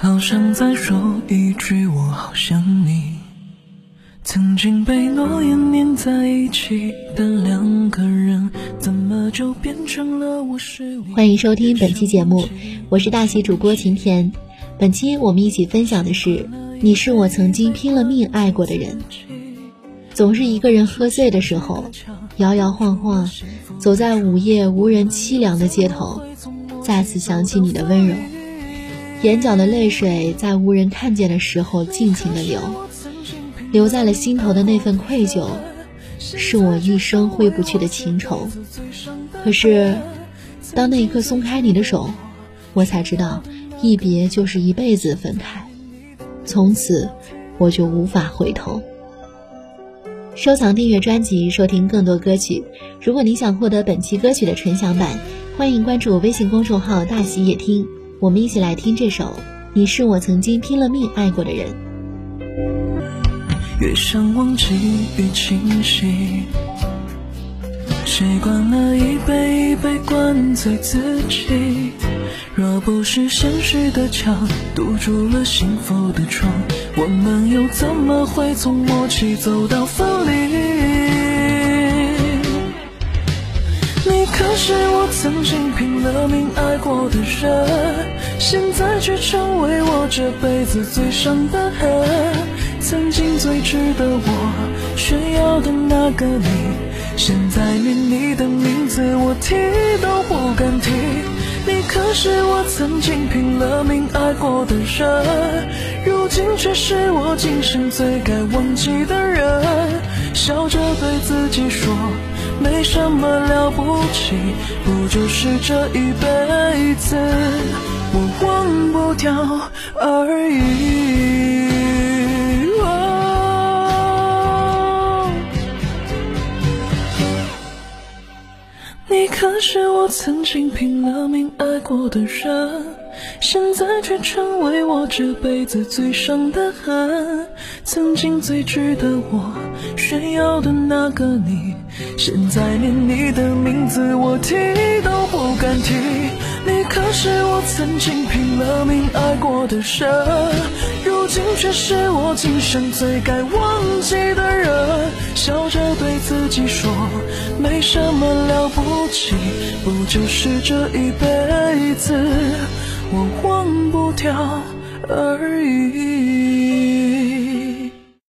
好想再说一句我好想你。曾经被诺言粘在一起的两个人，怎么就变成了我是？欢迎收听本期节目，我是大喜主播晴天。本期我们一起分享的是：你是我曾经拼了命爱过的人。总是一个人喝醉的时候，摇摇晃晃，走在午夜无人凄凉的街头，再次想起你的温柔，眼角的泪水在无人看见的时候尽情的流。留在了心头的那份愧疚，是我一生挥不去的情仇。可是，当那一刻松开你的手，我才知道，一别就是一辈子分开，从此我就无法回头。收藏、订阅专辑，收听更多歌曲。如果你想获得本期歌曲的纯享版，欢迎关注微信公众号“大喜夜听”，我们一起来听这首《你是我曾经拼了命爱过的人》。越想忘记越清晰，习惯了一杯一杯灌醉自己。若不是现实的墙堵住了幸福的窗，我们又怎么会从默契走到分离？你可是我曾经拼了命爱过的人，现在却成为我这辈子最伤的痕。曾经最值得我炫耀的那个你，现在连你的名字我提都不敢提。你可是我曾经拼了命爱过的人，如今却是我今生最该忘记的人。笑着对自己说，什么了不起，不就是这一辈子我忘不掉而已。你可是我曾经拼了命爱过的人，现在却成为我这辈子最伤的痕。曾经最值得我炫耀的那个你，现在连你的名字我提都不敢提。你可是我曾经拼了命爱过的人，如今却是我今生最该忘记的人。笑着对自己说，没什么了不起，不就是这一辈子我忘不掉而已。